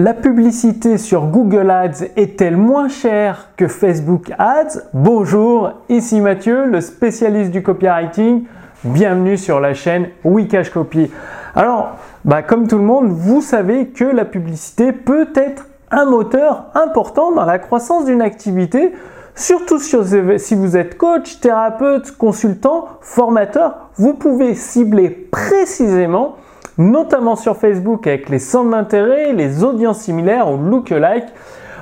La publicité sur Google Ads est-elle moins chère que Facebook Ads Bonjour, ici Mathieu, le spécialiste du copywriting. Bienvenue sur la chaîne Wikash Copy. Alors, bah, comme tout le monde, vous savez que la publicité peut être un moteur important dans la croissance d'une activité, surtout si vous êtes coach, thérapeute, consultant, formateur, vous pouvez cibler précisément notamment sur Facebook avec les centres d'intérêt, les audiences similaires ou lookalike,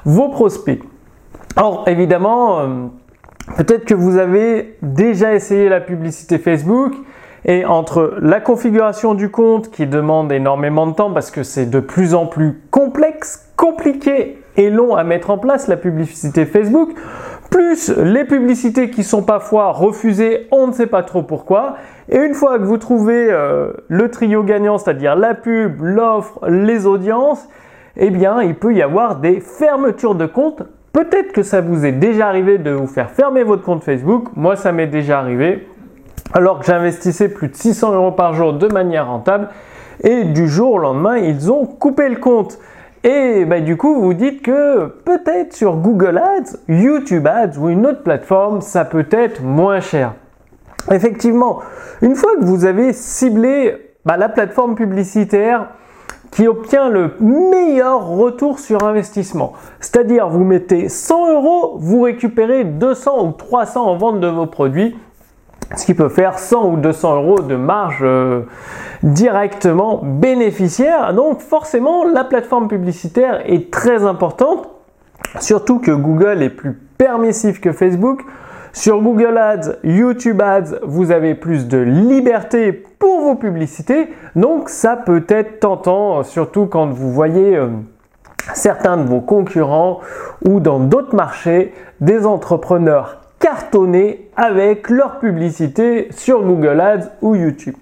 vos prospects. Alors évidemment, euh, peut-être que vous avez déjà essayé la publicité Facebook et entre la configuration du compte qui demande énormément de temps parce que c'est de plus en plus complexe, compliqué et long à mettre en place la publicité Facebook, plus les publicités qui sont parfois refusées, on ne sait pas trop pourquoi. Et une fois que vous trouvez euh, le trio gagnant, c'est-à-dire la pub, l'offre, les audiences, eh bien, il peut y avoir des fermetures de compte. Peut-être que ça vous est déjà arrivé de vous faire fermer votre compte Facebook. Moi, ça m'est déjà arrivé. Alors que j'investissais plus de 600 euros par jour de manière rentable. Et du jour au lendemain, ils ont coupé le compte. Et bah, du coup, vous dites que peut-être sur Google Ads, YouTube Ads ou une autre plateforme, ça peut être moins cher. Effectivement, une fois que vous avez ciblé bah, la plateforme publicitaire qui obtient le meilleur retour sur investissement, c'est-à-dire vous mettez 100 euros, vous récupérez 200 ou 300 en vente de vos produits, ce qui peut faire 100 ou 200 euros de marge euh, directement bénéficiaire. Donc forcément, la plateforme publicitaire est très importante, surtout que Google est plus permissif que Facebook. Sur Google Ads, YouTube Ads, vous avez plus de liberté pour vos publicités, donc ça peut être tentant, surtout quand vous voyez euh, certains de vos concurrents ou dans d'autres marchés des entrepreneurs cartonner avec leur publicité sur Google Ads ou YouTube.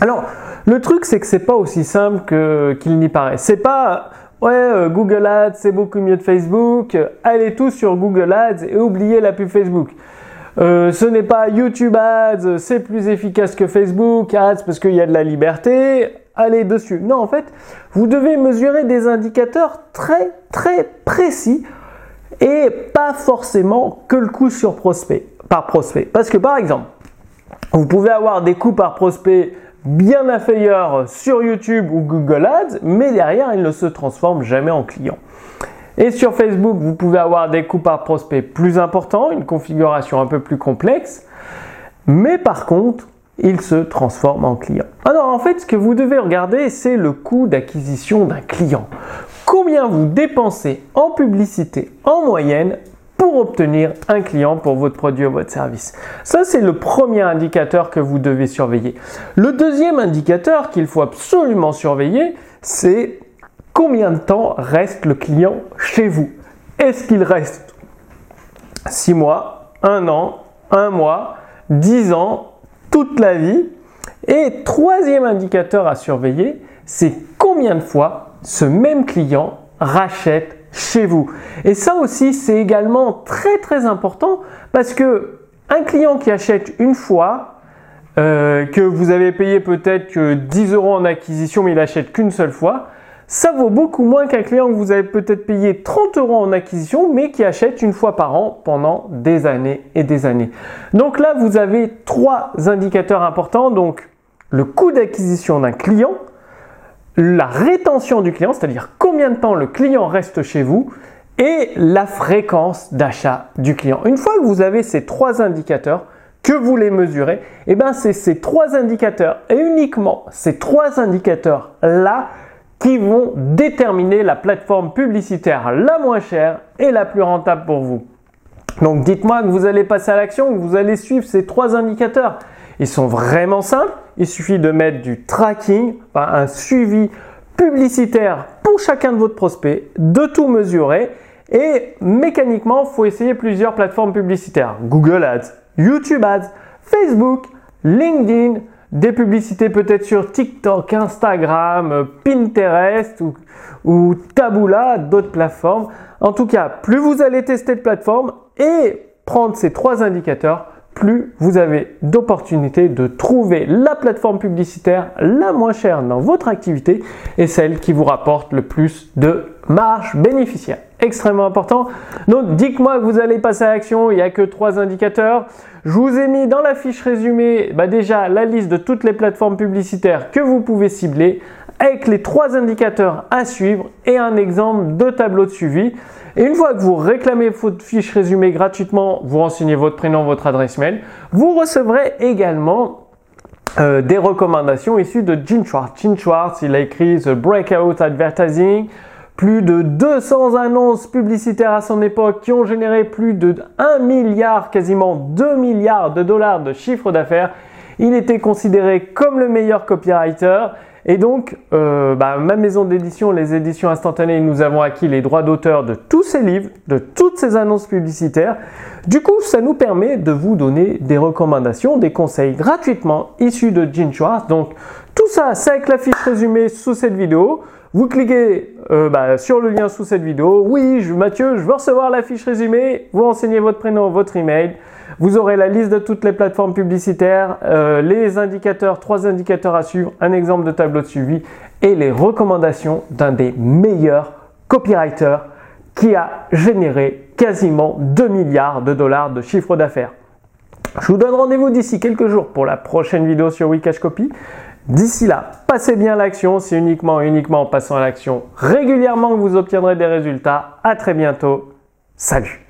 Alors, le truc, c'est que c'est pas aussi simple qu'il n'y paraît. C'est pas ouais, euh, Google Ads, c'est beaucoup mieux de Facebook. Allez tous sur Google Ads et oubliez la pub Facebook. Euh, ce n'est pas YouTube Ads, c'est plus efficace que Facebook Ads parce qu'il y a de la liberté. Allez dessus. Non, en fait, vous devez mesurer des indicateurs très très précis et pas forcément que le coût sur prospect, par prospect. Parce que par exemple, vous pouvez avoir des coûts par prospect bien inférieurs sur YouTube ou Google Ads, mais derrière, ils ne se transforment jamais en clients. Et sur Facebook, vous pouvez avoir des coûts par prospect plus importants, une configuration un peu plus complexe, mais par contre, ils se transforment en clients. Alors en fait, ce que vous devez regarder, c'est le coût d'acquisition d'un client combien vous dépensez en publicité en moyenne pour obtenir un client pour votre produit ou votre service. Ça, c'est le premier indicateur que vous devez surveiller. Le deuxième indicateur qu'il faut absolument surveiller, c'est combien de temps reste le client chez vous. Est-ce qu'il reste 6 mois, 1 an, 1 mois, 10 ans, toute la vie? Et troisième indicateur à surveiller, c'est combien de fois ce même client rachète chez vous. Et ça aussi, c'est également très très important parce que un client qui achète une fois, euh, que vous avez payé peut-être que 10 euros en acquisition, mais il achète qu'une seule fois, ça vaut beaucoup moins qu'un client que vous avez peut-être payé 30 euros en acquisition, mais qui achète une fois par an pendant des années et des années. Donc là, vous avez trois indicateurs importants. Donc, le coût d'acquisition d'un client, la rétention du client, c'est-à-dire combien de temps le client reste chez vous, et la fréquence d'achat du client. Une fois que vous avez ces trois indicateurs, que vous les mesurez, et eh bien c'est ces trois indicateurs et uniquement ces trois indicateurs là qui vont déterminer la plateforme publicitaire la moins chère et la plus rentable pour vous. Donc dites-moi que vous allez passer à l'action, que vous allez suivre ces trois indicateurs. Ils sont vraiment simples. Il suffit de mettre du tracking, un suivi publicitaire pour chacun de votre prospect, de tout mesurer. Et mécaniquement, il faut essayer plusieurs plateformes publicitaires. Google Ads, YouTube Ads, Facebook, LinkedIn, des publicités peut-être sur TikTok, Instagram, Pinterest ou, ou Taboola, d'autres plateformes. En tout cas, plus vous allez tester de plateformes et prendre ces trois indicateurs, plus vous avez d'opportunités de trouver la plateforme publicitaire la moins chère dans votre activité et celle qui vous rapporte le plus de marge bénéficiaire. Extrêmement important. Donc dites-moi que vous allez passer à l'action, il n'y a que trois indicateurs. Je vous ai mis dans la fiche résumée bah, déjà la liste de toutes les plateformes publicitaires que vous pouvez cibler avec les trois indicateurs à suivre et un exemple de tableau de suivi. Et une fois que vous réclamez votre fiche résumée gratuitement, vous renseignez votre prénom, votre adresse mail, vous recevrez également euh, des recommandations issues de Gene Schwartz. Gene Schwartz, il a écrit The Breakout Advertising, plus de 200 annonces publicitaires à son époque qui ont généré plus de 1 milliard, quasiment 2 milliards de dollars de chiffre d'affaires. Il était considéré comme le meilleur copywriter et donc, euh, bah, ma maison d'édition, les éditions instantanées, nous avons acquis les droits d'auteur de tous ces livres, de toutes ces annonces publicitaires. Du coup, ça nous permet de vous donner des recommandations, des conseils gratuitement issus de Gene Schwartz. Donc, tout ça, c'est avec la fiche résumée sous cette vidéo. Vous cliquez euh, bah, sur le lien sous cette vidéo. Oui, je, Mathieu, je veux recevoir la fiche résumée. Vous renseignez votre prénom, votre email. Vous aurez la liste de toutes les plateformes publicitaires, euh, les indicateurs, trois indicateurs à suivre, un exemple de tableau de suivi et les recommandations d'un des meilleurs copywriters qui a généré quasiment 2 milliards de dollars de chiffre d'affaires. Je vous donne rendez-vous d'ici quelques jours pour la prochaine vidéo sur Wikash Copy. D'ici là, passez bien l'action. C'est uniquement uniquement en passant à l'action régulièrement que vous obtiendrez des résultats. À très bientôt. Salut